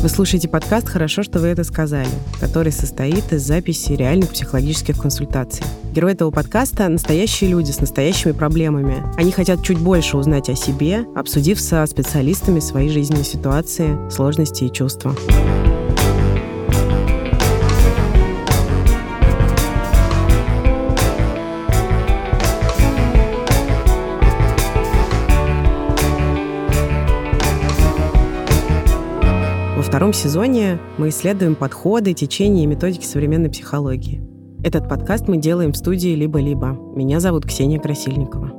Вы слушаете подкаст «Хорошо, что вы это сказали», который состоит из записи реальных психологических консультаций. Герои этого подкаста — настоящие люди с настоящими проблемами. Они хотят чуть больше узнать о себе, обсудив со специалистами свои жизненные ситуации, сложности и чувства. Втором сезоне мы исследуем подходы, течения и методики современной психологии. Этот подкаст мы делаем в студии «Либо-либо». Меня зовут Ксения Красильникова.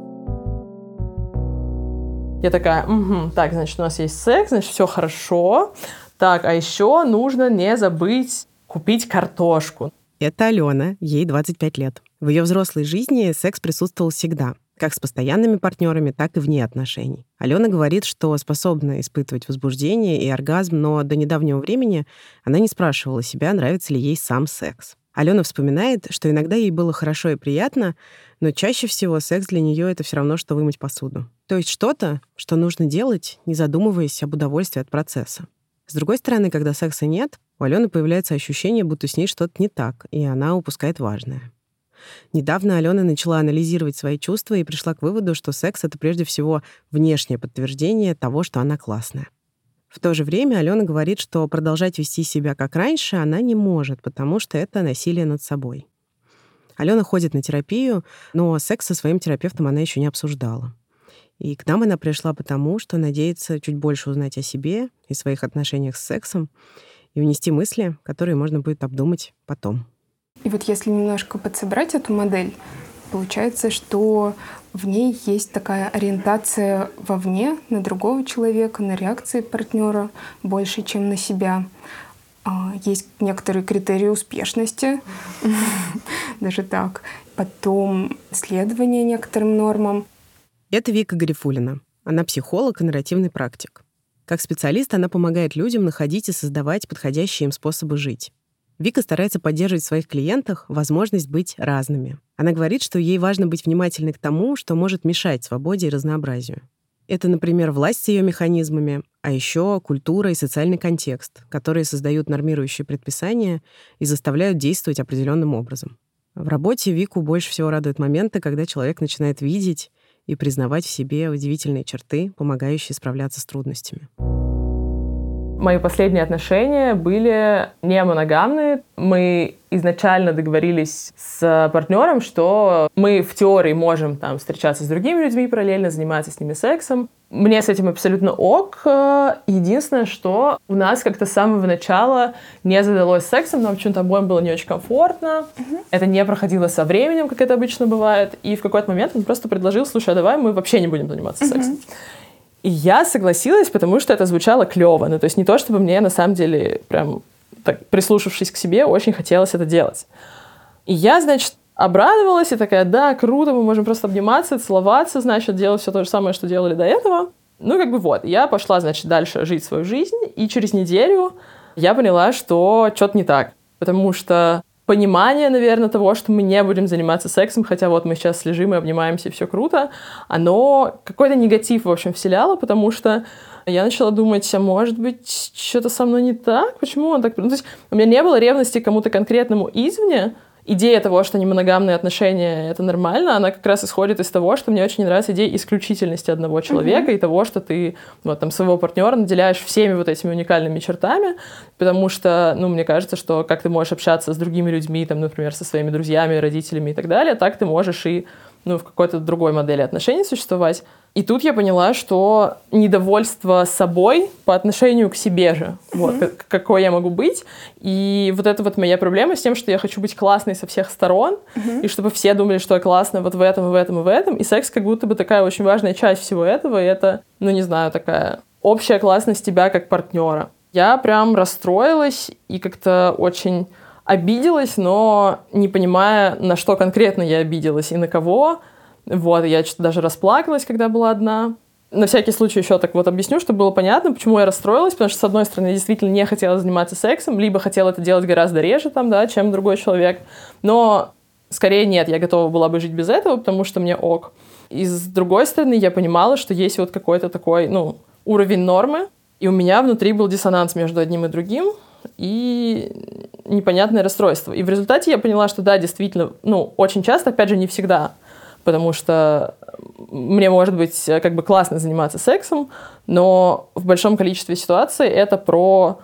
Я такая, угу, так, значит, у нас есть секс, значит, все хорошо. Так, а еще нужно не забыть купить картошку. Это Алена, ей 25 лет. В ее взрослой жизни секс присутствовал всегда как с постоянными партнерами, так и вне отношений. Алена говорит, что способна испытывать возбуждение и оргазм, но до недавнего времени она не спрашивала себя, нравится ли ей сам секс. Алена вспоминает, что иногда ей было хорошо и приятно, но чаще всего секс для нее это все равно, что вымыть посуду. То есть что-то, что нужно делать, не задумываясь об удовольствии от процесса. С другой стороны, когда секса нет, у Алены появляется ощущение, будто с ней что-то не так, и она упускает важное. Недавно Алена начала анализировать свои чувства и пришла к выводу, что секс — это прежде всего внешнее подтверждение того, что она классная. В то же время Алена говорит, что продолжать вести себя как раньше она не может, потому что это насилие над собой. Алена ходит на терапию, но секс со своим терапевтом она еще не обсуждала. И к нам она пришла потому, что надеется чуть больше узнать о себе и своих отношениях с сексом и внести мысли, которые можно будет обдумать потом. И вот если немножко подсобрать эту модель, получается, что в ней есть такая ориентация вовне, на другого человека, на реакции партнера больше, чем на себя. А, есть некоторые критерии успешности, даже так. Потом следование некоторым нормам. Это Вика Гарифулина. Она психолог и нарративный практик. Как специалист она помогает людям находить и создавать подходящие им способы жить. Вика старается поддерживать в своих клиентах возможность быть разными. Она говорит, что ей важно быть внимательной к тому, что может мешать свободе и разнообразию. Это, например, власть с ее механизмами, а еще культура и социальный контекст, которые создают нормирующие предписания и заставляют действовать определенным образом. В работе Вику больше всего радуют моменты, когда человек начинает видеть и признавать в себе удивительные черты, помогающие справляться с трудностями. Мои последние отношения были не моногамные. Мы изначально договорились с партнером, что мы в теории можем там встречаться с другими людьми параллельно, заниматься с ними сексом. Мне с этим абсолютно ок. Единственное, что у нас как-то с самого начала не задалось сексом, нам почему-то обоим было не очень комфортно. Угу. Это не проходило со временем, как это обычно бывает. И в какой-то момент он просто предложил, слушай, а давай мы вообще не будем заниматься угу. сексом. И я согласилась, потому что это звучало клево. Ну, то есть не то, чтобы мне на самом деле, прям так, прислушавшись к себе, очень хотелось это делать. И я, значит, обрадовалась и такая, да, круто, мы можем просто обниматься, целоваться, значит, делать все то же самое, что делали до этого. Ну, как бы вот, я пошла, значит, дальше жить свою жизнь, и через неделю я поняла, что что-то не так. Потому что понимание, наверное, того, что мы не будем заниматься сексом, хотя вот мы сейчас лежим и обнимаемся, и все круто, оно какой-то негатив, в общем, вселяло, потому что я начала думать, а может быть, что-то со мной не так? Почему он так... Ну, то есть у меня не было ревности кому-то конкретному извне, идея того, что не моногамные отношения — это нормально, она как раз исходит из того, что мне очень нравится идея исключительности одного человека mm-hmm. и того, что ты вот там своего партнера наделяешь всеми вот этими уникальными чертами, потому что, ну, мне кажется, что как ты можешь общаться с другими людьми, там, например, со своими друзьями, родителями и так далее, так ты можешь и ну, в какой-то другой модели отношений существовать. И тут я поняла, что недовольство собой по отношению к себе же, mm-hmm. вот, как, какой я могу быть. И вот это вот моя проблема с тем, что я хочу быть классной со всех сторон, mm-hmm. и чтобы все думали, что я классная вот в этом, в этом, и в этом. И секс как будто бы такая очень важная часть всего этого, и это, ну, не знаю, такая общая классность тебя как партнера. Я прям расстроилась и как-то очень обиделась, но не понимая, на что конкретно я обиделась и на кого. Вот, я что-то даже расплакалась, когда была одна. На всякий случай еще так вот объясню, чтобы было понятно, почему я расстроилась, потому что, с одной стороны, я действительно не хотела заниматься сексом, либо хотела это делать гораздо реже, там, да, чем другой человек, но скорее нет, я готова была бы жить без этого, потому что мне ок. И с другой стороны, я понимала, что есть вот какой-то такой, ну, уровень нормы, И у меня внутри был диссонанс между одним и другим, и непонятное расстройство. И в результате я поняла, что да, действительно, ну, очень часто, опять же, не всегда, потому что мне может быть как бы классно заниматься сексом, но в большом количестве ситуаций это про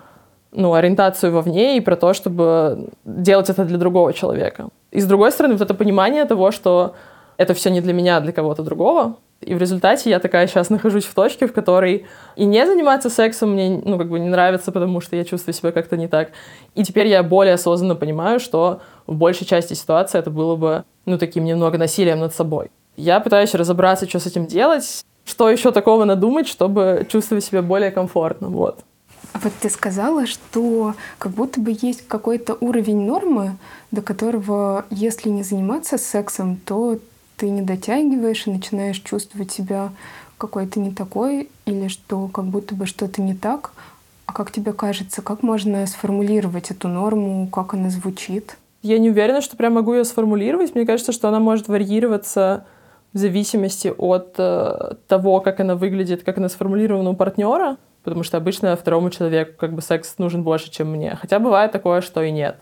ну, ориентацию вовне и про то, чтобы делать это для другого человека. И с другой стороны, вот это понимание того, что это все не для меня, а для кого-то другого. И в результате я такая сейчас нахожусь в точке, в которой и не заниматься сексом мне, ну, как бы не нравится, потому что я чувствую себя как-то не так. И теперь я более осознанно понимаю, что в большей части ситуации это было бы, ну, таким немного насилием над собой. Я пытаюсь разобраться, что с этим делать, что еще такого надумать, чтобы чувствовать себя более комфортно, вот. А вот ты сказала, что как будто бы есть какой-то уровень нормы, до которого, если не заниматься сексом, то ты не дотягиваешь и начинаешь чувствовать себя какой-то не такой, или что как будто бы что-то не так. А как тебе кажется, как можно сформулировать эту норму, как она звучит? Я не уверена, что прям могу ее сформулировать. Мне кажется, что она может варьироваться в зависимости от э, того, как она выглядит, как она сформулирована у партнера потому что обычно второму человеку как бы секс нужен больше, чем мне. Хотя бывает такое, что и нет.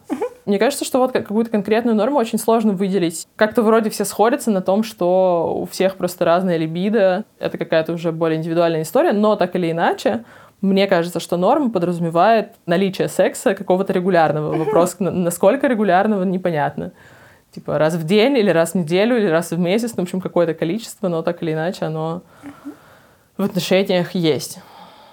Мне кажется, что вот какую-то конкретную норму очень сложно выделить. Как-то вроде все сходятся на том, что у всех просто разная либидо. Это какая-то уже более индивидуальная история, но так или иначе, мне кажется, что норма подразумевает наличие секса какого-то регулярного. Вопрос, насколько регулярного, непонятно. Типа раз в день или раз в неделю или раз в месяц, ну, в общем, какое-то количество, но так или иначе оно в отношениях есть.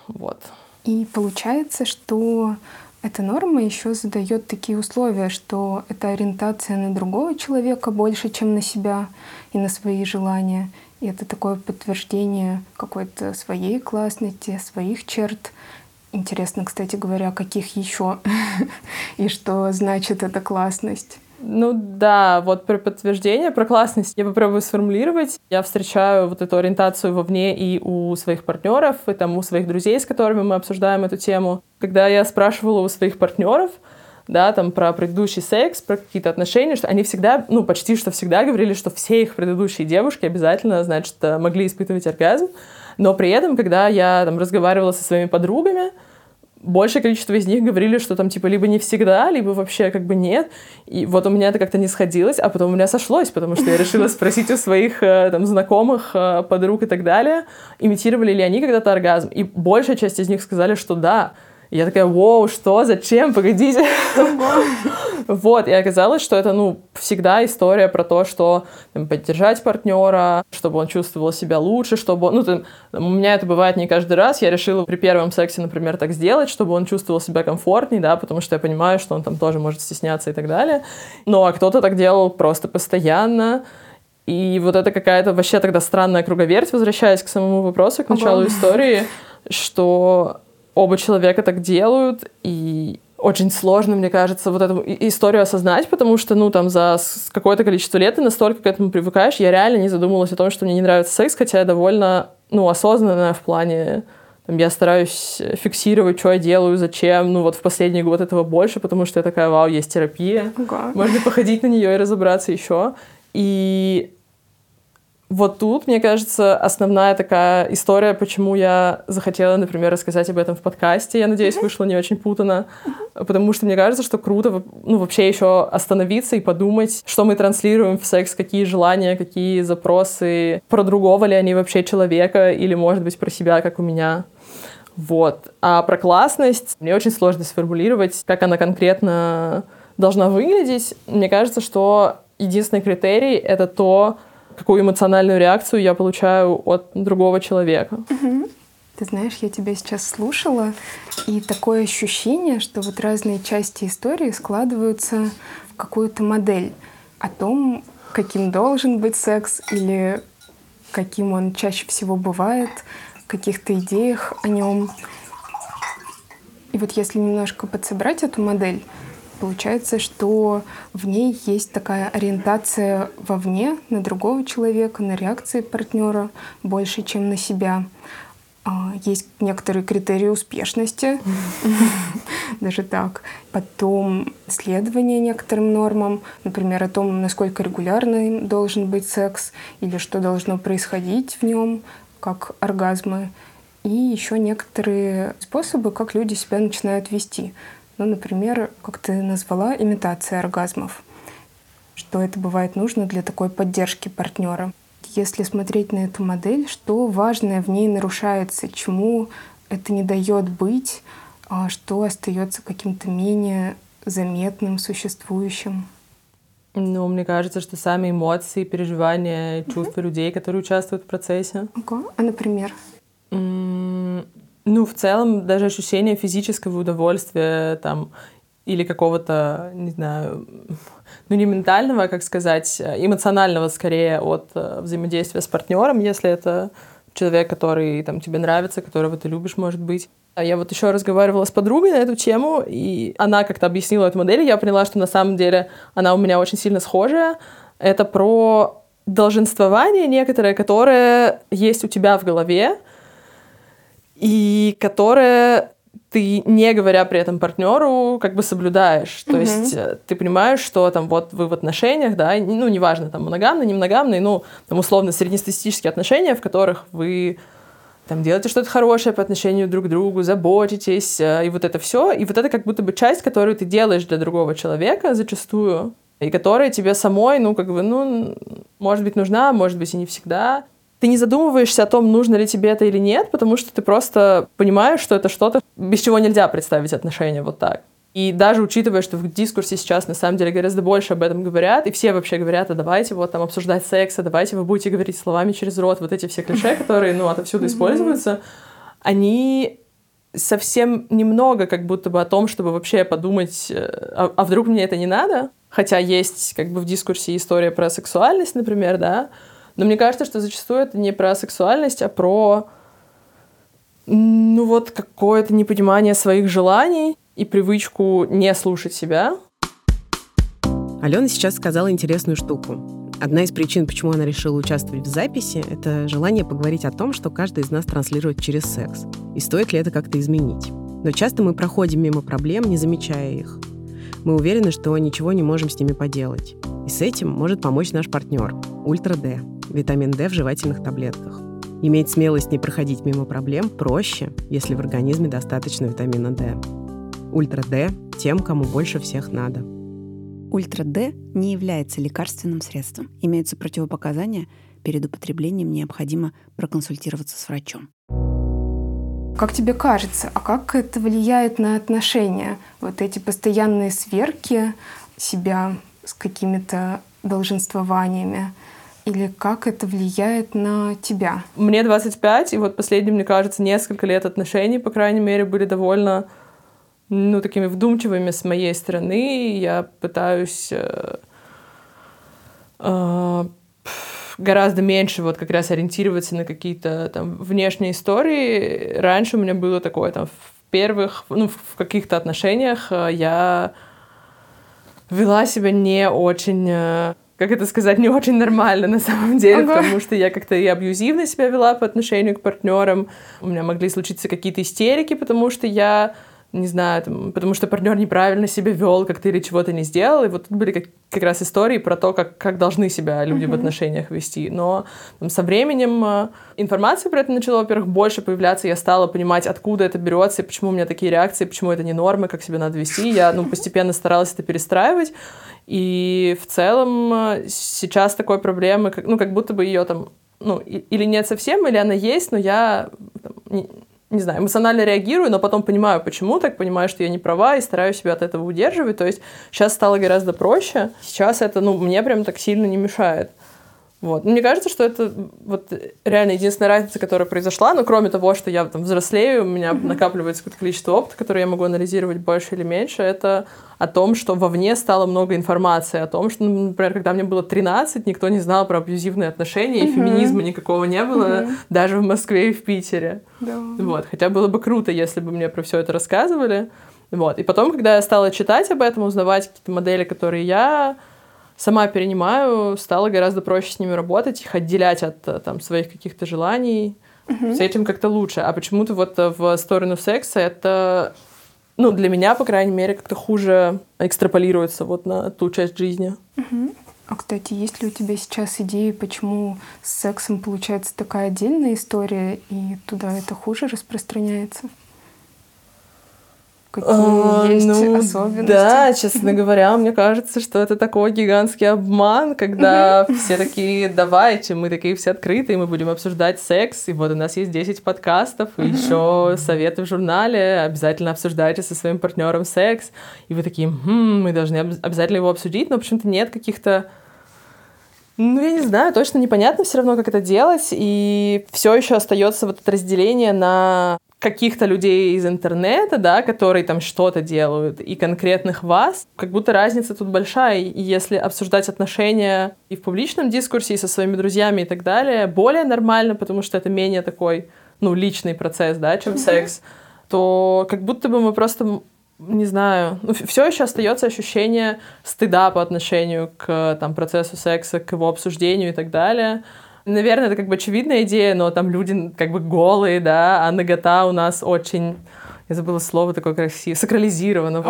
Вот. И получается, что эта норма еще задает такие условия, что это ориентация на другого человека больше, чем на себя и на свои желания. И это такое подтверждение какой-то своей классности, своих черт. Интересно, кстати говоря, каких еще и что значит эта классность. Ну да, вот про подтверждение, про классность я попробую сформулировать. Я встречаю вот эту ориентацию вовне и у своих партнеров, и там у своих друзей, с которыми мы обсуждаем эту тему. Когда я спрашивала у своих партнеров, да, там про предыдущий секс, про какие-то отношения, что они всегда, ну, почти что всегда говорили, что все их предыдущие девушки обязательно, значит, могли испытывать оргазм. Но при этом, когда я там разговаривала со своими подругами, большее количество из них говорили, что там типа либо не всегда, либо вообще как бы нет. И вот у меня это как-то не сходилось, а потом у меня сошлось, потому что я решила спросить у своих э, там знакомых, э, подруг и так далее, имитировали ли они когда-то оргазм. И большая часть из них сказали, что да. И я такая, вау, что, зачем, погодите. Вот, и оказалось, что это, ну, всегда история про то, что там, поддержать партнера, чтобы он чувствовал себя лучше, чтобы он, ну, там, у меня это бывает не каждый раз, я решила при первом сексе, например, так сделать, чтобы он чувствовал себя комфортней, да, потому что я понимаю, что он там тоже может стесняться и так далее. Ну, а кто-то так делал просто постоянно, и вот это какая-то вообще тогда странная круговерть, возвращаясь к самому вопросу, к началу истории, что оба человека так делают, и очень сложно, мне кажется, вот эту историю осознать, потому что, ну, там, за какое-то количество лет ты настолько к этому привыкаешь, я реально не задумывалась о том, что мне не нравится секс, хотя я довольно, ну, осознанная в плане, там, я стараюсь фиксировать, что я делаю, зачем, ну, вот в последний год этого больше, потому что я такая, вау, есть терапия, ага. можно походить на нее и разобраться еще, и вот тут, мне кажется, основная такая история, почему я захотела, например, рассказать об этом в подкасте. Я надеюсь, вышло не очень путано. Потому что мне кажется, что круто ну, вообще еще остановиться и подумать, что мы транслируем в секс, какие желания, какие запросы, про другого ли они вообще человека, или, может быть, про себя, как у меня. Вот. А про классность мне очень сложно сформулировать, как она конкретно должна выглядеть. Мне кажется, что единственный критерий — это то, какую эмоциональную реакцию я получаю от другого человека. Ты знаешь, я тебя сейчас слушала, и такое ощущение, что вот разные части истории складываются в какую-то модель о том, каким должен быть секс или каким он чаще всего бывает, каких-то идеях о нем. И вот если немножко подсобрать эту модель, Получается, что в ней есть такая ориентация вовне, на другого человека, на реакции партнера больше, чем на себя. А, есть некоторые критерии успешности, даже так. Потом следование некоторым нормам, например, о том, насколько регулярным должен быть секс или что должно происходить в нем, как оргазмы. и еще некоторые способы, как люди себя начинают вести. Ну, например, как ты назвала, имитация оргазмов, что это бывает нужно для такой поддержки партнера. Если смотреть на эту модель, что важное в ней нарушается, чему это не дает быть, а что остается каким-то менее заметным, существующим. Ну, мне кажется, что сами эмоции, переживания, чувства людей, которые участвуют в процессе. Ага. А, например? Ну, в целом, даже ощущение физического удовольствия там или какого-то, не знаю, ну не ментального, а, как сказать, эмоционального скорее от э, взаимодействия с партнером, если это человек, который там тебе нравится, которого ты любишь, может быть. А я вот еще разговаривала с подругой на эту тему, и она как-то объяснила эту модель, и я поняла, что на самом деле она у меня очень сильно схожая. Это про долженствование некоторое, которое есть у тебя в голове, и которое ты, не говоря при этом партнеру, как бы соблюдаешь. То mm-hmm. есть э, ты понимаешь, что там вот вы в отношениях, да, ну, неважно, там, моногамные, не моногамные, ну, там, условно, среднестатистические отношения, в которых вы там делаете что-то хорошее по отношению друг к другу, заботитесь, э, и вот это все. И вот это как будто бы часть, которую ты делаешь для другого человека зачастую, и которая тебе самой, ну, как бы, ну, может быть, нужна, может быть, и не всегда ты не задумываешься о том, нужно ли тебе это или нет, потому что ты просто понимаешь, что это что-то, без чего нельзя представить отношения вот так. И даже учитывая, что в дискурсе сейчас на самом деле гораздо больше об этом говорят, и все вообще говорят, а давайте вот там обсуждать секс, а давайте вы будете говорить словами через рот, вот эти все клише, которые, ну, отовсюду используются, они совсем немного как будто бы о том, чтобы вообще подумать, э, а, а вдруг мне это не надо? Хотя есть как бы в дискурсе история про сексуальность, например, да, но мне кажется, что зачастую это не про сексуальность, а про ну вот какое-то непонимание своих желаний и привычку не слушать себя. Алена сейчас сказала интересную штуку. Одна из причин, почему она решила участвовать в записи, это желание поговорить о том, что каждый из нас транслирует через секс. И стоит ли это как-то изменить. Но часто мы проходим мимо проблем, не замечая их. Мы уверены, что ничего не можем с ними поделать. И с этим может помочь наш партнер – Ультра Д витамин D в жевательных таблетках. Иметь смелость не проходить мимо проблем проще, если в организме достаточно витамина D. Ультра D тем, кому больше всех надо. Ультра D не является лекарственным средством. Имеются противопоказания. Перед употреблением необходимо проконсультироваться с врачом. Как тебе кажется, а как это влияет на отношения? Вот эти постоянные сверки себя с какими-то долженствованиями – или как это влияет на тебя? Мне 25, и вот последние, мне кажется, несколько лет отношений, по крайней мере, были довольно ну, такими вдумчивыми с моей стороны. Я пытаюсь э, э, гораздо меньше вот как раз ориентироваться на какие-то там внешние истории. Раньше у меня было такое там в первых, ну, в каких-то отношениях э, я вела себя не очень э, как это сказать, не очень нормально на самом деле, ага. потому что я как-то и абьюзивно себя вела по отношению к партнерам. У меня могли случиться какие-то истерики, потому что я не знаю, там, потому что партнер неправильно себя вел, как ты или чего-то не сделал. И вот тут были как, как раз истории про то, как, как должны себя люди mm-hmm. в отношениях вести. Но там, со временем э, информация про это начала, во-первых, больше появляться. Я стала понимать, откуда это берется, и почему у меня такие реакции, почему это не нормы, как себя надо вести. Я ну, постепенно старалась это перестраивать. И в целом э, сейчас такой проблемы, ну, как будто бы ее там, ну, или нет совсем, или она есть, но я там, не, не знаю, эмоционально реагирую, но потом понимаю, почему так, понимаю, что я не права, и стараюсь себя от этого удерживать. То есть сейчас стало гораздо проще. Сейчас это, ну, мне прям так сильно не мешает. Вот. Мне кажется, что это вот реально единственная разница, которая произошла. Но кроме того, что я там взрослею, у меня накапливается какое-то количество опыта, которое я могу анализировать больше или меньше, это о том, что вовне стало много информации, о том, что, например, когда мне было 13, никто не знал про абьюзивные отношения, и феминизма никакого не было, даже в Москве и в Питере. Yeah. Вот. Хотя было бы круто, если бы мне про все это рассказывали. Вот. И потом, когда я стала читать об этом, узнавать какие-то модели, которые я сама перенимаю, стало гораздо проще с ними работать, их отделять от э, там, своих каких-то желаний. Угу. С этим как-то лучше. А почему-то вот э, в сторону секса это, ну, для меня, по крайней мере, как-то хуже экстраполируется вот на ту часть жизни. Угу. А, кстати, есть ли у тебя сейчас идеи, почему с сексом получается такая отдельная история, и туда это хуже распространяется? Какие а, есть ну, особенности? Да, честно говоря, мне кажется, что это такой гигантский обман, когда все такие, давайте, мы такие все открытые, мы будем обсуждать секс, и вот у нас есть 10 подкастов, и еще советы в журнале, обязательно обсуждайте со своим партнером секс, и вы такие, хм, мы должны обязательно его обсудить, но почему-то нет каких-то ну, я не знаю, точно непонятно все равно, как это делать, и все еще остается вот это разделение на каких-то людей из интернета, да, которые там что-то делают, и конкретных вас, как будто разница тут большая. И если обсуждать отношения и в публичном дискурсе, и со своими друзьями и так далее, более нормально, потому что это менее такой, ну, личный процесс, да, чем секс, то как будто бы мы просто не знаю, ну, все еще остается ощущение стыда по отношению к там, процессу секса, к его обсуждению и так далее. Наверное, это как бы очевидная идея, но там люди как бы голые, да, а нагота у нас очень я забыла слово такое красивое, сакрализировано.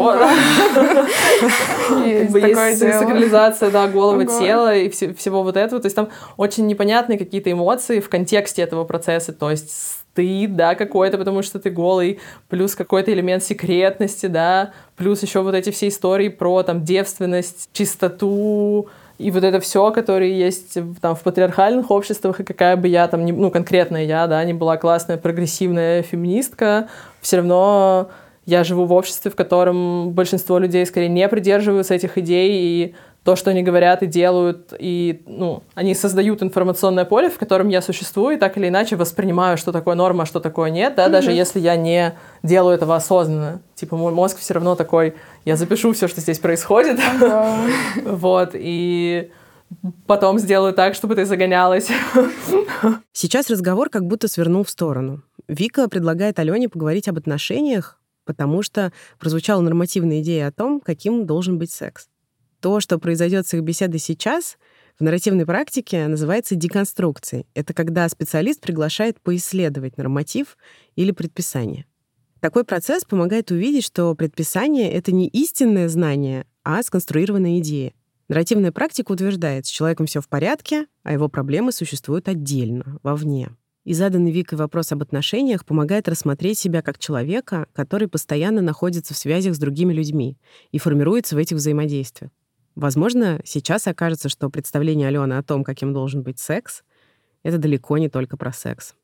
Есть сакрализация, да, голого тела и всего вот этого. То есть там очень непонятные какие-то эмоции в контексте этого процесса. То есть стыд, да, какой-то, потому что ты голый, плюс какой-то элемент секретности, да, плюс еще вот эти все истории про там девственность, чистоту, и вот это все, которое есть там в патриархальных обществах, и какая бы я там, не, ну, конкретная я, да, не была классная прогрессивная феминистка, все равно я живу в обществе, в котором большинство людей скорее не придерживаются этих идей, и то, что они говорят и делают, и ну, они создают информационное поле, в котором я существую, и так или иначе воспринимаю, что такое норма, а что такое нет, да, mm-hmm. даже если я не делаю этого осознанно. Типа мой мозг все равно такой, я запишу все, что здесь происходит, вот, и потом сделаю так, чтобы ты загонялась. Сейчас разговор как будто свернул в сторону. Вика предлагает Алене поговорить об отношениях, потому что прозвучала нормативная идея о том, каким должен быть секс. То, что произойдет с их беседой сейчас, в нарративной практике называется деконструкцией. Это когда специалист приглашает поисследовать норматив или предписание. Такой процесс помогает увидеть, что предписание — это не истинное знание, а сконструированная идея. Нарративная практика утверждает, с человеком все в порядке, а его проблемы существуют отдельно, вовне. И заданный Викой вопрос об отношениях помогает рассмотреть себя как человека, который постоянно находится в связях с другими людьми и формируется в этих взаимодействиях. Возможно, сейчас окажется, что представление Алены о том, каким должен быть секс, это далеко не только про секс.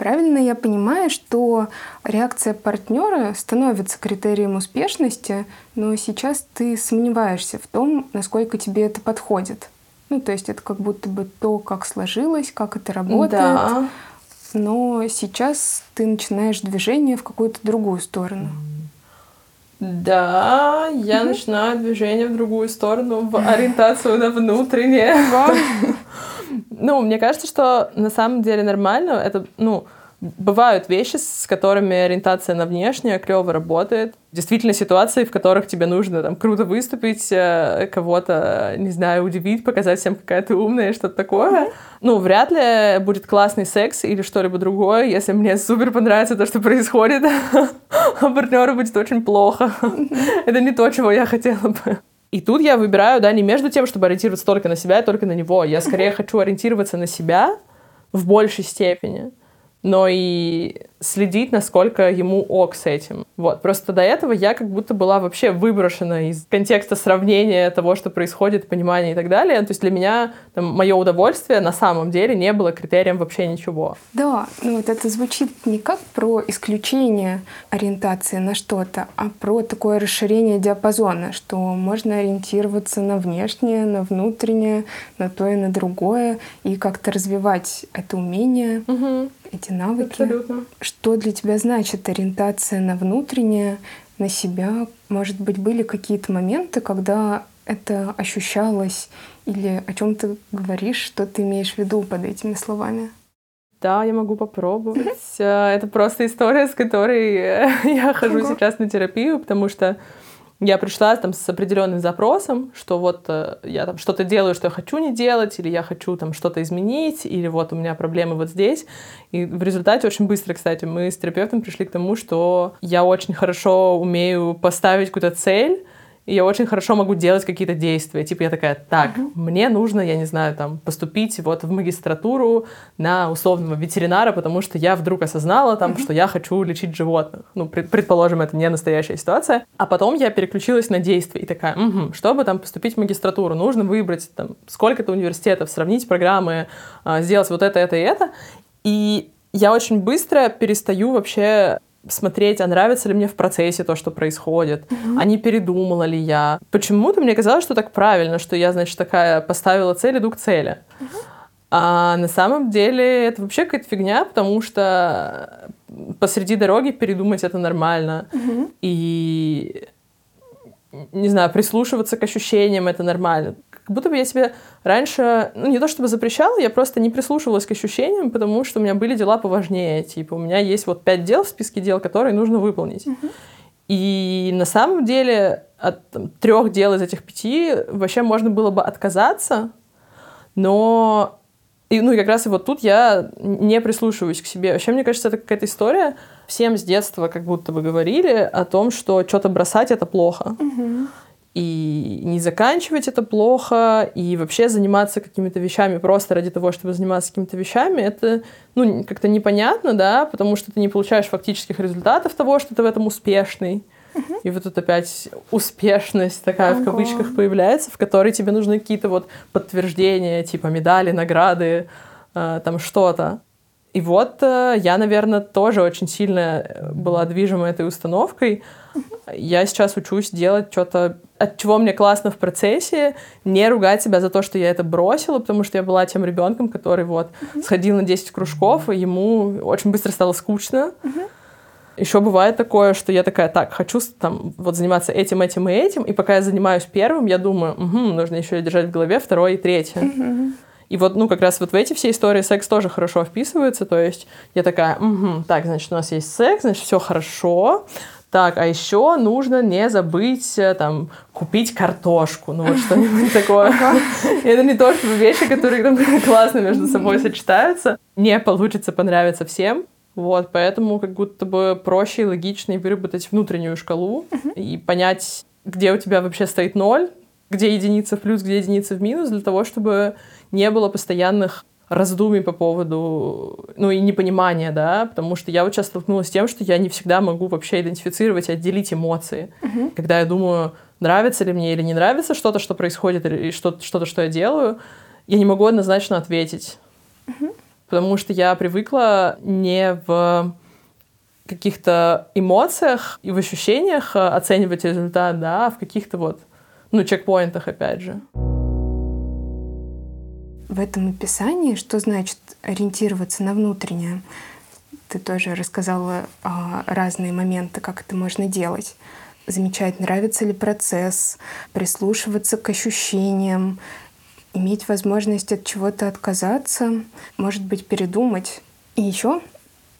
Правильно я понимаю, что реакция партнера становится критерием успешности, но сейчас ты сомневаешься в том, насколько тебе это подходит. Ну, то есть это как будто бы то, как сложилось, как это работает. Да. Но сейчас ты начинаешь движение в какую-то другую сторону. Да, я mm-hmm. начинаю движение в другую сторону, в ориентацию на внутреннее. Ну, мне кажется, что на самом деле нормально. Это, ну, бывают вещи, с которыми ориентация на внешнее клево работает. Действительно, ситуации, в которых тебе нужно там круто выступить, э, кого-то, не знаю, удивить, показать всем, какая ты умная, что-то такое. Mm-hmm. Ну, вряд ли будет классный секс или что-либо другое, если мне супер понравится то, что происходит, а партнеру будет очень плохо. Mm-hmm. Это не то, чего я хотела бы. И тут я выбираю, да, не между тем, чтобы ориентироваться только на себя и только на него. Я скорее хочу ориентироваться на себя в большей степени но и следить, насколько ему ок с этим. Вот. Просто до этого я как будто была вообще выброшена из контекста сравнения того, что происходит, понимания и так далее. То есть для меня там, мое удовольствие на самом деле не было критерием вообще ничего. Да, ну вот это звучит не как про исключение ориентации на что-то, а про такое расширение диапазона, что можно ориентироваться на внешнее, на внутреннее, на то и на другое, и как-то развивать это умение. Угу эти навыки. Абсолютно. Что для тебя значит ориентация на внутреннее, на себя? Может быть, были какие-то моменты, когда это ощущалось или о чем ты говоришь, что ты имеешь в виду под этими словами? Да, я могу попробовать. Э, это просто история, с которой я хожу сейчас на терапию, потому что я пришла там с определенным запросом, что вот э, я там что-то делаю, что я хочу не делать, или я хочу там что-то изменить, или вот у меня проблемы вот здесь. И в результате очень быстро, кстати, мы с терапевтом пришли к тому, что я очень хорошо умею поставить какую-то цель, и я очень хорошо могу делать какие-то действия. Типа я такая, так, Мгм. мне нужно, я не знаю, там, поступить вот в магистратуру на условного ветеринара, потому что я вдруг осознала там, что я хочу лечить животных. Ну, пред- предположим, это не настоящая ситуация. А потом я переключилась на действия и такая, «Мгм, чтобы там поступить в магистратуру, нужно выбрать там сколько-то университетов, сравнить программы, а, сделать вот это, это и это. И я очень быстро перестаю вообще смотреть, а нравится ли мне в процессе то, что происходит, а не передумала ли я. Почему-то мне казалось, что так правильно, что я, значит, такая поставила цель, иду к цели. А на самом деле это вообще какая-то фигня, потому что посреди дороги передумать это нормально. И не знаю, прислушиваться к ощущениям это нормально. Как будто бы я себе раньше, ну не то чтобы запрещала, я просто не прислушивалась к ощущениям, потому что у меня были дела поважнее. Типа у меня есть вот пять дел в списке дел, которые нужно выполнить. И на самом деле от там, трех дел из этих пяти вообще можно было бы отказаться, но и, ну и как раз и вот тут я не прислушиваюсь к себе. Вообще, мне кажется, это какая-то история. Всем с детства как будто бы говорили о том, что что-то бросать — это плохо. И не заканчивать это плохо, и вообще заниматься какими-то вещами просто ради того, чтобы заниматься какими-то вещами, это, ну, как-то непонятно, да, потому что ты не получаешь фактических результатов того, что ты в этом успешный. И вот тут опять успешность такая в Ого. кавычках появляется, в которой тебе нужны какие-то вот подтверждения, типа медали, награды, э, там что-то. И вот э, я, наверное, тоже очень сильно э, была движима этой установкой. Я сейчас учусь делать что-то, от чего мне классно в процессе, не ругать себя за то, что я это бросила, потому что я была тем ребенком, который вот сходил на 10 кружков, и ему очень быстро стало скучно. Еще бывает такое, что я такая, так, хочу там вот заниматься этим, этим и этим, и пока я занимаюсь первым, я думаю, «Мгм, нужно еще держать в голове второе и третье. И вот, ну, как раз вот в эти все истории секс тоже хорошо вписывается, то есть я такая, «Мгм, так, значит, у нас есть секс, значит, все хорошо, так, а еще нужно не забыть э, там купить картошку, ну вот что-нибудь такое. Это не то, чтобы вещи, которые там классно между собой сочетаются, не получится понравиться всем. Вот, поэтому как будто бы проще и логичнее выработать внутреннюю шкалу и понять, где у тебя вообще стоит ноль, где единица в плюс, где единица в минус, для того, чтобы не было постоянных раздумий по поводу, ну и непонимания, да, потому что я вот сейчас столкнулась с тем, что я не всегда могу вообще идентифицировать и отделить эмоции. Когда я думаю, нравится ли мне или не нравится что-то, что происходит, или что- что-то, что я делаю, я не могу однозначно ответить. Потому что я привыкла не в каких-то эмоциях и в ощущениях э, оценивать результат, да, а в каких-то вот, ну, чекпоинтах, опять же. В этом описании, что значит ориентироваться на внутреннее? Ты тоже рассказала а, разные моменты, как это можно делать. Замечать, нравится ли процесс, прислушиваться к ощущениям, иметь возможность от чего-то отказаться, может быть, передумать. И еще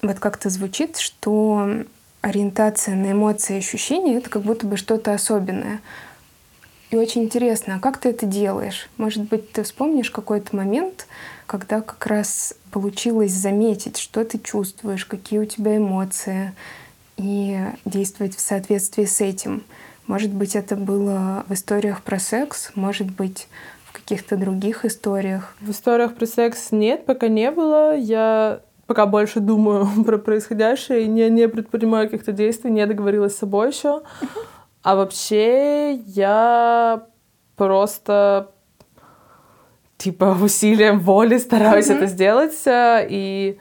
вот как-то звучит, что ориентация на эмоции и ощущения — это как будто бы что-то особенное. И очень интересно, а как ты это делаешь? Может быть, ты вспомнишь какой-то момент, когда как раз получилось заметить, что ты чувствуешь, какие у тебя эмоции, и действовать в соответствии с этим. Может быть, это было в историях про секс, может быть, в каких-то других историях. В историях про секс нет, пока не было. Я пока больше думаю про происходящее и не, не предпринимаю каких-то действий, не договорилась с собой еще. А вообще я просто типа усилием воли стараюсь это сделать. э, И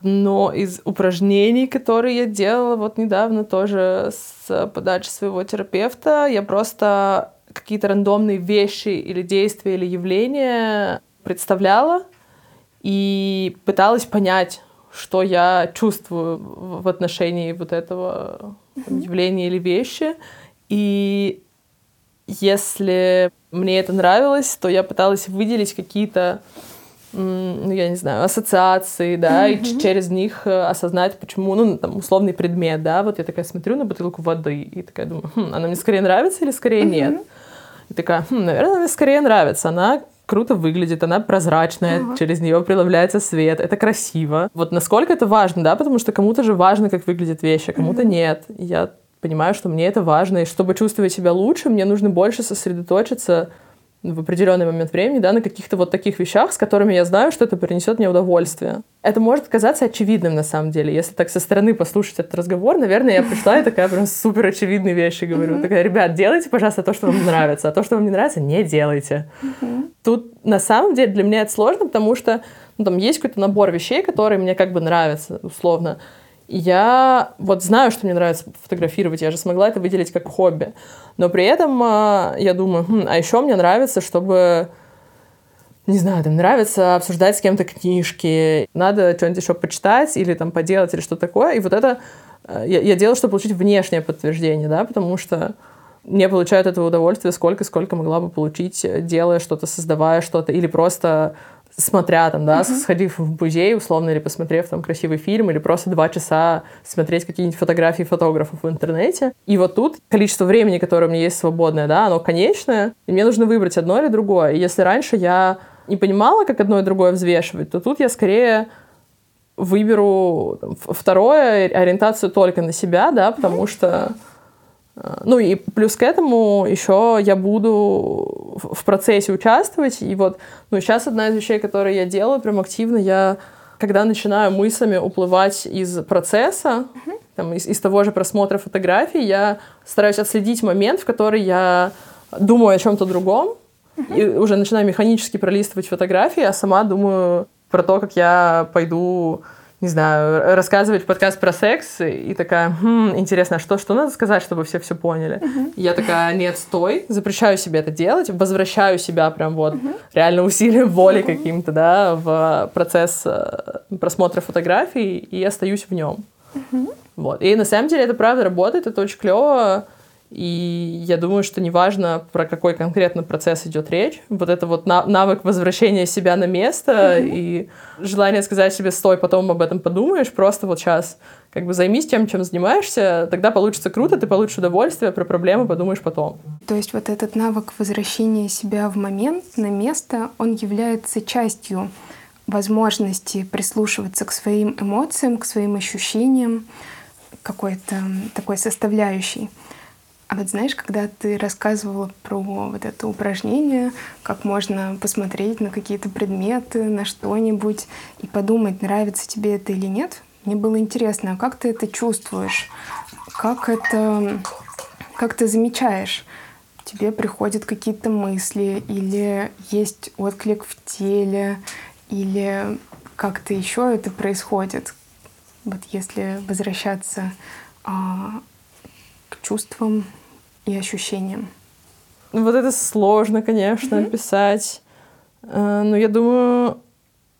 но из упражнений, которые я делала вот недавно тоже с подачи своего терапевта, я просто какие-то рандомные вещи или действия или явления представляла и пыталась понять, что я чувствую в отношении вот этого явления или вещи. И если мне это нравилось, то я пыталась выделить какие-то, ну, я не знаю, ассоциации, да, и ч- через них э, осознать, почему, ну, там, условный предмет, да, вот я такая смотрю на бутылку воды и такая думаю, «Хм, она мне скорее нравится или скорее нет? И такая, «Хм, наверное, она мне скорее нравится, она круто выглядит, она прозрачная, через нее преломляется свет, это красиво. Вот насколько это важно, да, потому что кому-то же важно, как выглядят вещи, а кому-то нет. И Я понимаю, что мне это важно, и чтобы чувствовать себя лучше, мне нужно больше сосредоточиться в определенный момент времени, да, на каких-то вот таких вещах, с которыми я знаю, что это принесет мне удовольствие. Это может казаться очевидным на самом деле. Если так со стороны послушать этот разговор, наверное, я пришла и такая прям супер очевидные вещи говорю. Mm-hmm. Такая, ребят, делайте, пожалуйста, то, что вам нравится, а то, что вам не нравится, не делайте. Mm-hmm. Тут на самом деле для меня это сложно, потому что ну, там есть какой-то набор вещей, которые мне как бы нравятся, условно. Я вот знаю, что мне нравится фотографировать, я же смогла это выделить как хобби. Но при этом а, я думаю, хм, а еще мне нравится, чтобы не знаю, там нравится обсуждать с кем-то книжки, надо что-нибудь еще почитать или там поделать или что такое. И вот это э, я, я делаю, чтобы получить внешнее подтверждение, да, потому что не получаю от этого удовольствия сколько, сколько могла бы получить, делая что-то, создавая что-то, или просто смотря там, да, uh-huh. сходив в музей, условно, или посмотрев там красивый фильм, или просто два часа смотреть какие-нибудь фотографии фотографов в интернете. И вот тут количество времени, которое у меня есть свободное, да, оно конечное, и мне нужно выбрать одно или другое. И если раньше я не понимала, как одно и другое взвешивать, то тут я скорее выберу там, второе, ориентацию только на себя, да, потому что ну и плюс к этому еще я буду в процессе участвовать. И вот, ну сейчас одна из вещей, которые я делаю прям активно, я когда начинаю мыслями уплывать из процесса, uh-huh. там, из, из того же просмотра фотографий, я стараюсь отследить момент, в который я думаю о чем-то другом, uh-huh. и уже начинаю механически пролистывать фотографии, а сама думаю про то, как я пойду не знаю, рассказывать подкаст про секс, и такая, хм, интересно, а что, что надо сказать, чтобы все все поняли? Uh-huh. Я такая, нет, стой, запрещаю себе это делать, возвращаю себя прям вот uh-huh. реально усилием воли uh-huh. каким-то, да, в процесс э, просмотра фотографий, и остаюсь в нем. Uh-huh. Вот. И на самом деле это правда работает, это очень клево. И я думаю, что неважно, про какой конкретно процесс идет речь, вот это вот навык возвращения себя на место mm-hmm. и желание сказать себе «стой, потом об этом подумаешь», просто вот сейчас как бы займись тем, чем занимаешься, тогда получится круто, ты получишь удовольствие, про проблемы подумаешь потом. То есть вот этот навык возвращения себя в момент, на место, он является частью возможности прислушиваться к своим эмоциям, к своим ощущениям, какой-то такой составляющей. А вот знаешь, когда ты рассказывала про вот это упражнение, как можно посмотреть на какие-то предметы, на что-нибудь и подумать, нравится тебе это или нет, мне было интересно, а как ты это чувствуешь? Как это, как ты замечаешь? Тебе приходят какие-то мысли или есть отклик в теле, или как-то еще это происходит? Вот если возвращаться а, к чувствам и ощущениям. Ну, вот это сложно, конечно, mm-hmm. описать. Э, но я думаю,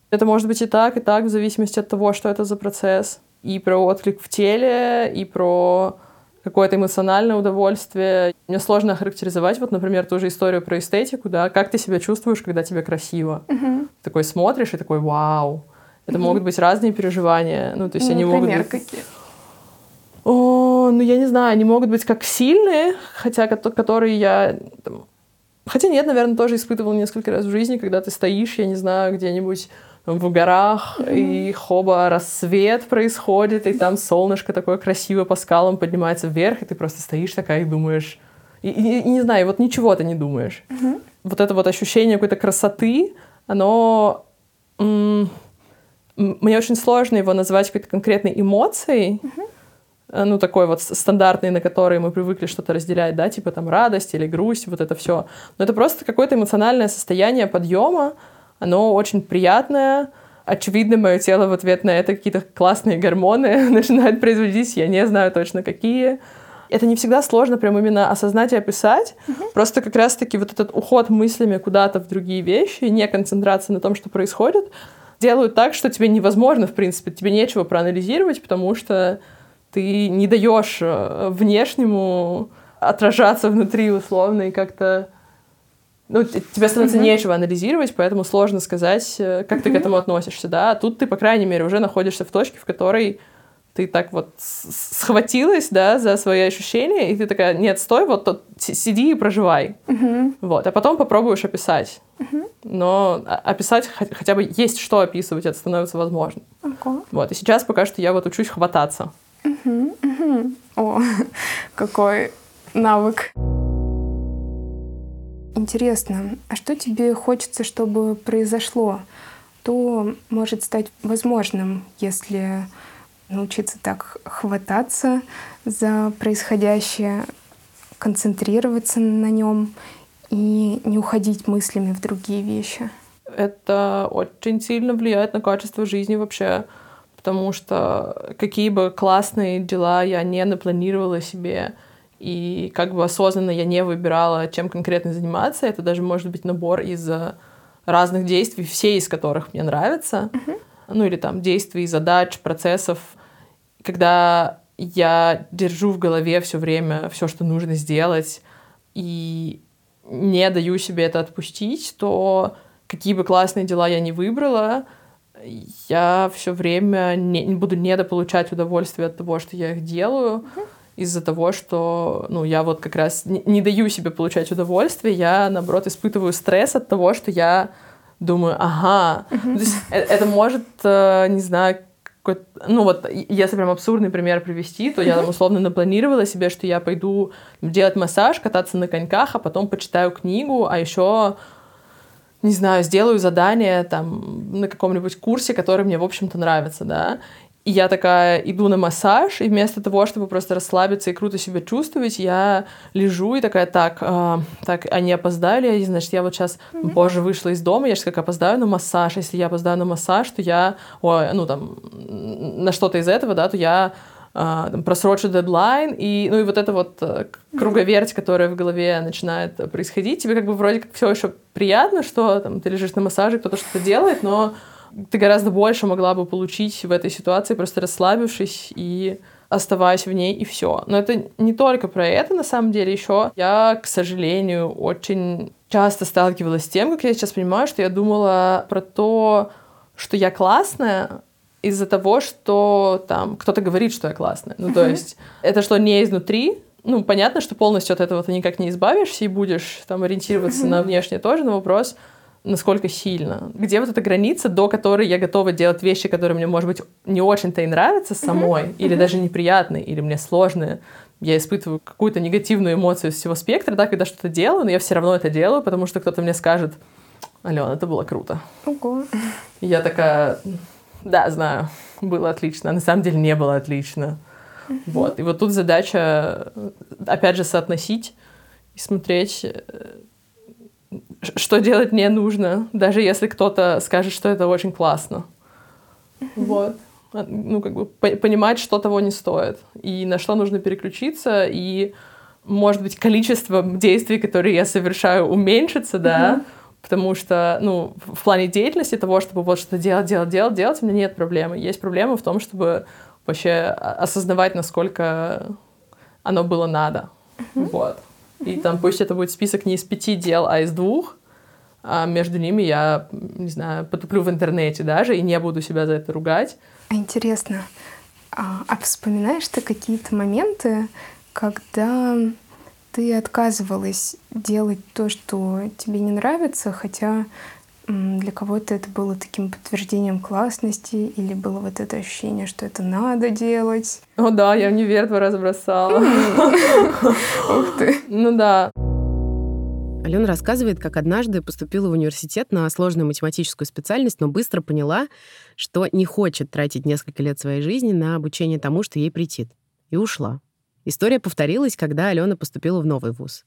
это может быть и так, и так, в зависимости от того, что это за процесс. И про отклик в теле, и про какое-то эмоциональное удовольствие. Мне сложно охарактеризовать, вот, например, ту же историю про эстетику, да, как ты себя чувствуешь, когда тебе красиво. Uh-huh. Такой смотришь и такой, вау. Это uh-huh. могут быть разные переживания. Ну, то есть ну, они например, могут быть... какие? О, ну я не знаю, они могут быть как сильные, хотя которые я... Там, хотя нет, наверное, тоже испытывал несколько раз в жизни, когда ты стоишь, я не знаю, где-нибудь в горах, mm-hmm. и хоба рассвет происходит, и там солнышко такое красивое по скалам поднимается вверх, и ты просто стоишь такая и думаешь... И, и, и не знаю, вот ничего ты не думаешь. Mm-hmm. Вот это вот ощущение какой-то красоты, оно... М- мне очень сложно его назвать какой-то конкретной эмоцией, mm-hmm ну, такой вот стандартный, на который мы привыкли что-то разделять, да, типа там радость или грусть, вот это все. Но это просто какое-то эмоциональное состояние подъема, оно очень приятное, очевидно, мое тело в ответ на это какие-то классные гормоны начинает производить, я не знаю точно какие. Это не всегда сложно прям именно осознать и описать. Uh-huh. Просто как раз-таки вот этот уход мыслями куда-то в другие вещи, не концентрация на том, что происходит, делают так, что тебе невозможно, в принципе, тебе нечего проанализировать, потому что ты не даешь э, внешнему отражаться внутри условно и как-то ну, тебе становится mm-hmm. нечего анализировать, поэтому сложно сказать, э, как mm-hmm. ты к этому относишься, да. А тут ты, по крайней мере, уже находишься в точке, в которой ты так вот схватилась, да, за свои ощущения, и ты такая, нет, стой, вот тут сиди и проживай. Mm-hmm. Вот, а потом попробуешь описать. Mm-hmm. Но описать хотя бы есть что описывать, это становится возможно. Okay. Вот, и сейчас пока что я вот учусь хвататься Угу, угу. О, какой навык. Интересно, а что тебе хочется, чтобы произошло? То может стать возможным, если научиться так хвататься за происходящее, концентрироваться на нем и не уходить мыслями в другие вещи. Это очень сильно влияет на качество жизни вообще, потому что какие бы классные дела я не напланировала себе, и как бы осознанно я не выбирала, чем конкретно заниматься, это даже может быть набор из разных действий, все из которых мне нравятся, uh-huh. ну или там действий, задач, процессов, когда я держу в голове все время все, что нужно сделать, и не даю себе это отпустить, то какие бы классные дела я не выбрала, я все время не, буду недополучать удовольствие от того, что я их делаю, uh-huh. из-за того, что ну, я вот как раз не, не даю себе получать удовольствие, я, наоборот, испытываю стресс от того, что я думаю, ага, uh-huh. то есть это, это может, э, не знаю, ну вот, если прям абсурдный пример привести, то я там условно напланировала себе, что я пойду делать массаж, кататься на коньках, а потом почитаю книгу, а еще не знаю, сделаю задание там на каком-нибудь курсе, который мне, в общем-то, нравится, да. И я такая иду на массаж, и вместо того, чтобы просто расслабиться и круто себя чувствовать, я лежу и такая, так, э, так, они опоздали, и, значит, я вот сейчас mm-hmm. позже вышла из дома, я же как опоздаю на массаж, если я опоздаю на массаж, то я, ой, ну там, на что-то из этого, да, то я там, просрочу дедлайн, и, ну и вот это вот э, круговерть, которая в голове начинает происходить, тебе как бы вроде как все еще приятно, что там ты лежишь на массаже, кто-то что-то делает, но ты гораздо больше могла бы получить в этой ситуации, просто расслабившись и оставаясь в ней, и все. Но это не только про это, на самом деле, еще я, к сожалению, очень часто сталкивалась с тем, как я сейчас понимаю, что я думала про то, что я классная, из-за того, что там кто-то говорит, что я классная. Ну, то есть это что не изнутри, ну, понятно, что полностью от этого ты никак не избавишься и будешь там ориентироваться на внешнее тоже, но вопрос, насколько сильно. Где вот эта граница, до которой я готова делать вещи, которые мне, может быть, не очень-то и нравятся самой, mm-hmm. или mm-hmm. даже неприятные, или мне сложные. Я испытываю какую-то негативную эмоцию из всего спектра, да, когда что-то делаю, но я все равно это делаю, потому что кто-то мне скажет, Алена, это было круто. Ого. И я такая, да, знаю, было отлично. А на самом деле не было отлично. Mm-hmm. Вот. И вот тут задача, опять же, соотносить и смотреть, э, что делать не нужно, даже если кто-то скажет, что это очень классно. Вот. А, ну, как бы понимать, что того не стоит, и на что нужно переключиться, и, может быть, количество действий, которые я совершаю, уменьшится, да, потому что, ну, в плане деятельности того, чтобы вот что-то делать, делать, делать, делать, у меня нет проблемы. Есть проблема в том, чтобы вообще осознавать, насколько оно было надо. Вот. И там пусть это будет список не из пяти дел, а из двух, а между ними я, не знаю, потуплю в интернете даже и не буду себя за это ругать. Интересно, а, а вспоминаешь ты какие-то моменты, когда ты отказывалась делать то, что тебе не нравится, хотя для кого-то это было таким подтверждением классности, или было вот это ощущение, что это надо делать. О да, я универ два раза бросала. Ух ты. Ну да. Алена рассказывает, как однажды поступила в университет на сложную математическую специальность, но быстро поняла, что не хочет тратить несколько лет своей жизни на обучение тому, что ей претит. И ушла. История повторилась, когда Алена поступила в новый вуз.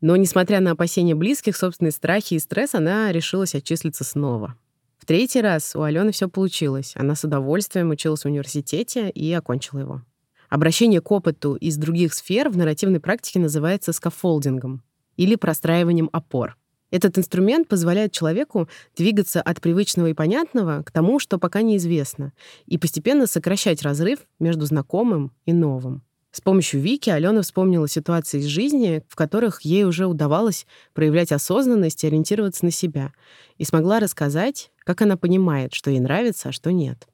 Но, несмотря на опасения близких, собственные страхи и стресс, она решилась отчислиться снова. В третий раз у Алены все получилось. Она с удовольствием училась в университете и окончила его. Обращение к опыту из других сфер в нарративной практике называется скафолдингом или простраиванием опор. Этот инструмент позволяет человеку двигаться от привычного и понятного к тому, что пока неизвестно, и постепенно сокращать разрыв между знакомым и новым. С помощью Вики Алена вспомнила ситуации из жизни, в которых ей уже удавалось проявлять осознанность и ориентироваться на себя, и смогла рассказать, как она понимает, что ей нравится, а что нет.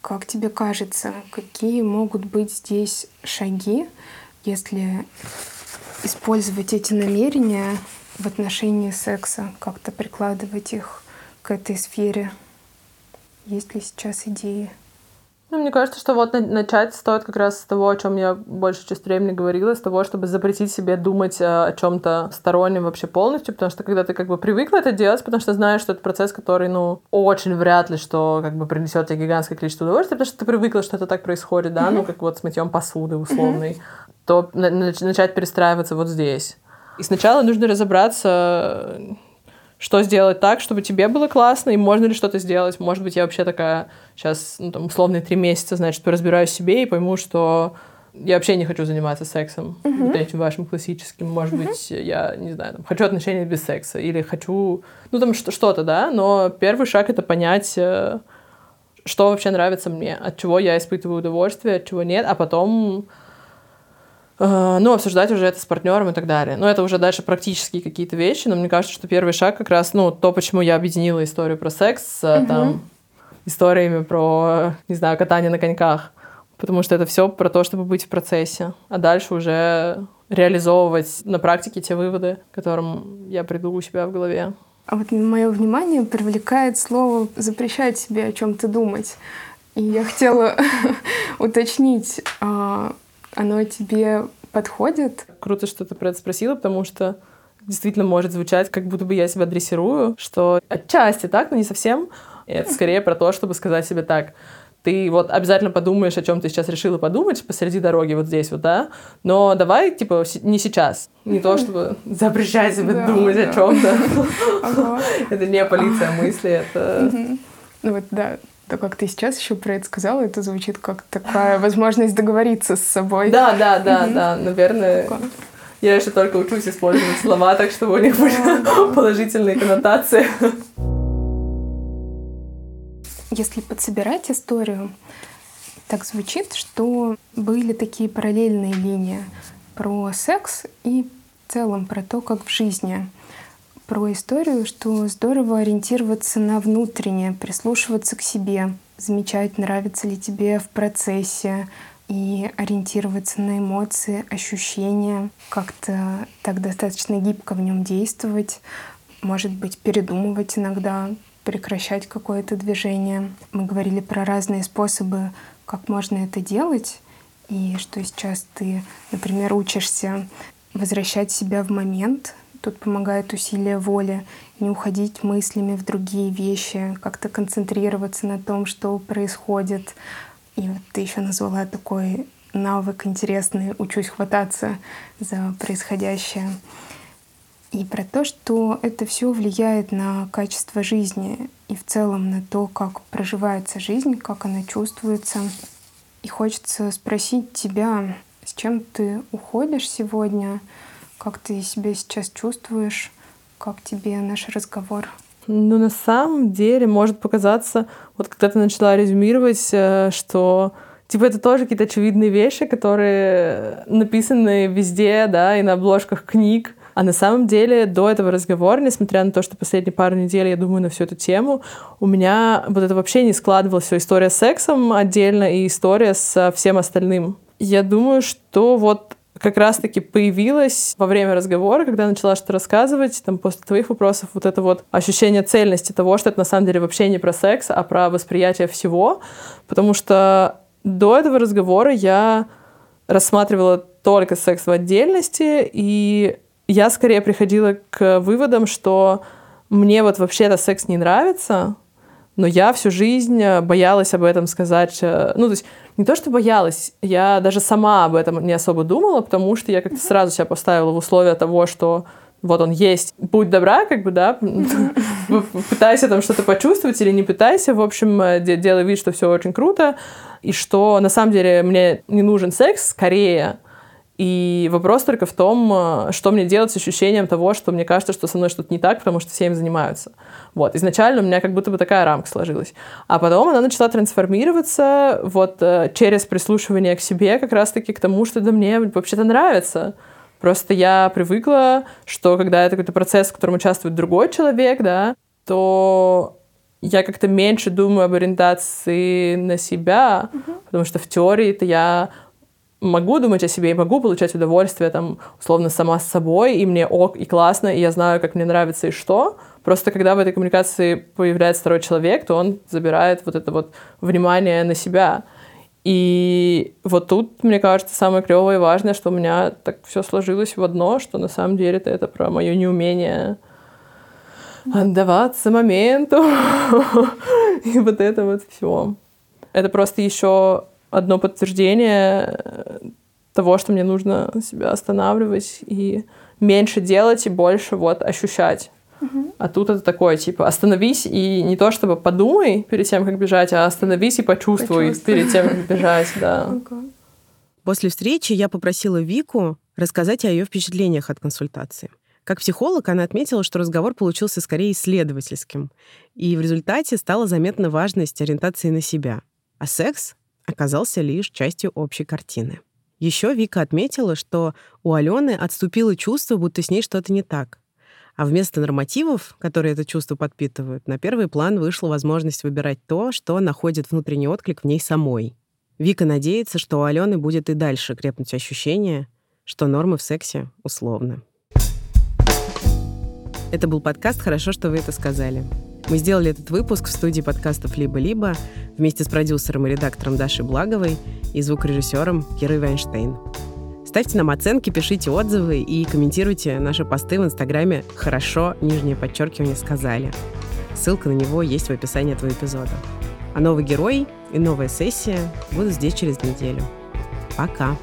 Как тебе кажется, какие могут быть здесь шаги, если использовать эти намерения в отношении секса, как-то прикладывать их к этой сфере? Есть ли сейчас идеи? Ну, мне кажется, что вот начать стоит как раз с того, о чем я больше часть времени говорила, с того, чтобы запретить себе думать э, о чем-то стороннем вообще полностью, потому что когда ты как бы привыкла это делать, потому что знаешь, что это процесс, который, ну, очень вряд ли, что как бы принесет тебе гигантское количество удовольствия, потому что ты привыкла, что это так происходит, да, mm-hmm. ну, как вот с мытьем посуды условной, mm-hmm. то начать перестраиваться вот здесь. И сначала нужно разобраться, что сделать так, чтобы тебе было классно, и можно ли что-то сделать. Может быть, я вообще такая сейчас, ну, там, условные три месяца, значит, разбираюсь в себе и пойму, что я вообще не хочу заниматься сексом, uh-huh. вот этим вашим классическим. Может uh-huh. быть, я, не знаю, там, хочу отношения без секса, или хочу, ну, там, что-то, да, но первый шаг — это понять, э, что вообще нравится мне, от чего я испытываю удовольствие, от чего нет, а потом ну, обсуждать уже это с партнером и так далее. Но это уже дальше практические какие-то вещи, но мне кажется, что первый шаг как раз, ну, то, почему я объединила историю про секс с угу. там историями про, не знаю, катание на коньках, потому что это все про то, чтобы быть в процессе, а дальше уже реализовывать на практике те выводы, к которым я приду у себя в голове. А вот мое внимание привлекает слово «запрещать себе о чем-то думать». И я хотела уточнить, а, оно тебе подходит? Круто, что ты про это спросила, потому что действительно может звучать, как будто бы я себя дрессирую, что отчасти так, но не совсем. Это скорее про то, чтобы сказать себе так, ты вот обязательно подумаешь, о чем ты сейчас решила подумать посреди дороги вот здесь вот, да, но давай, типа, не сейчас. Не то, чтобы запрещать себе думать о чем-то. Это не полиция мысли, это... Ну вот, да, то, как ты сейчас еще про это сказала, это звучит как такая возможность договориться с собой. Да, да, да, да, наверное. Я еще только учусь использовать слова так, чтобы у них были положительные коннотации. Если подсобирать историю, так звучит, что были такие параллельные линии про секс и в целом про то, как в жизни про историю, что здорово ориентироваться на внутреннее, прислушиваться к себе, замечать, нравится ли тебе в процессе, и ориентироваться на эмоции, ощущения, как-то так достаточно гибко в нем действовать, может быть, передумывать иногда, прекращать какое-то движение. Мы говорили про разные способы, как можно это делать, и что сейчас ты, например, учишься возвращать себя в момент, Тут помогает усилие воли, не уходить мыслями в другие вещи, как-то концентрироваться на том, что происходит. И вот ты еще назвала такой навык интересный «учусь хвататься за происходящее». И про то, что это все влияет на качество жизни и в целом на то, как проживается жизнь, как она чувствуется. И хочется спросить тебя, с чем ты уходишь сегодня, как ты себя сейчас чувствуешь? Как тебе наш разговор? Ну, на самом деле, может показаться, вот когда ты начала резюмировать, э, что типа это тоже какие-то очевидные вещи, которые написаны везде, да, и на обложках книг. А на самом деле до этого разговора, несмотря на то, что последние пару недель я думаю на всю эту тему, у меня вот это вообще не складывалось все история с сексом отдельно и история с всем остальным. Я думаю, что вот как раз-таки появилось во время разговора, когда начала что-то рассказывать, там, после твоих вопросов, вот это вот ощущение цельности того, что это на самом деле вообще не про секс, а про восприятие всего, потому что до этого разговора я рассматривала только секс в отдельности, и я скорее приходила к выводам, что мне вот вообще-то секс не нравится, но я всю жизнь э, боялась об этом сказать. Э, ну, то есть не то, что боялась, я даже сама об этом не особо думала, потому что я как-то сразу себя поставила в условия того, что вот он есть, будь добра, как бы, да, пытайся там что-то почувствовать или не пытайся, в общем, э, делай вид, что все очень круто, и что на самом деле мне не нужен секс, скорее и вопрос только в том, э, что мне делать с ощущением того, что мне кажется, что со мной что-то не так, потому что все им занимаются. Вот. Изначально у меня как будто бы такая рамка сложилась. А потом она начала трансформироваться вот э, через прислушивание к себе как раз-таки к тому, что да мне вообще-то нравится. Просто я привыкла, что когда это какой-то процесс, в котором участвует другой человек, да, то я как-то меньше думаю об ориентации на себя, uh-huh. потому что в теории-то я могу думать о себе и могу получать удовольствие там условно сама с собой, и мне ок, и классно, и я знаю, как мне нравится и что. Просто когда в этой коммуникации появляется второй человек, то он забирает вот это вот внимание на себя. И вот тут, мне кажется, самое клевое и важное, что у меня так все сложилось в одно, что на самом деле это, это про мое неумение отдаваться моменту и вот это вот все. Это просто еще одно подтверждение того, что мне нужно себя останавливать и меньше делать и больше вот ощущать. А тут это такое, типа, остановись и не то чтобы подумай перед тем, как бежать, а остановись и почувствуй, почувствуй. перед тем, как бежать, да. После встречи я попросила Вику рассказать о ее впечатлениях от консультации. Как психолог она отметила, что разговор получился скорее исследовательским, и в результате стала заметна важность ориентации на себя, а секс оказался лишь частью общей картины. Еще Вика отметила, что у Алены отступило чувство, будто с ней что-то не так. А вместо нормативов, которые это чувство подпитывают, на первый план вышла возможность выбирать то, что находит внутренний отклик в ней самой. Вика надеется, что у Алены будет и дальше крепнуть ощущение, что нормы в сексе условны. Это был подкаст «Хорошо, что вы это сказали». Мы сделали этот выпуск в студии подкастов «Либо-либо» вместе с продюсером и редактором Дашей Благовой и звукорежиссером Кирой Вайнштейн. Ставьте нам оценки, пишите отзывы и комментируйте наши посты в Инстаграме «Хорошо», нижнее подчеркивание «Сказали». Ссылка на него есть в описании этого эпизода. А новый герой и новая сессия будут здесь через неделю. Пока!